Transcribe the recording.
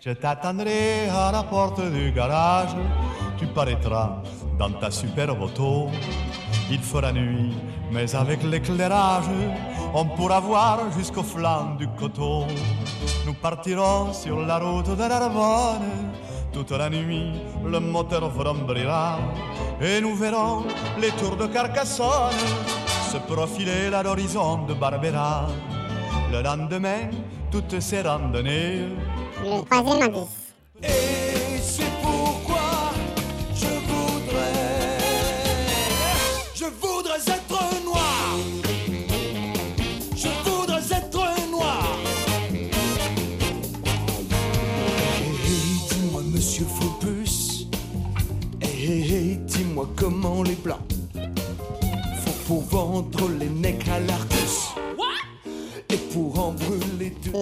Je t'attendrai à la porte du garage, tu paraîtras dans ta superbe auto. Il fera nuit, mais avec l'éclairage, on pourra voir jusqu'au flanc du coteau. Nous partirons sur la route de l'Arvonne, toute la nuit le moteur vrombrira, et nous verrons les tours de Carcassonne se profiler à l'horizon de Barbera. Le lendemain, toutes ces randonnées Le troisième indice. et c'est pourquoi je voudrais, je voudrais être noir. Je voudrais être noir. Hey, dis-moi, monsieur Phobus. Hey, hey, dis-moi comment les blancs font pour vendre les necks à l'Argus.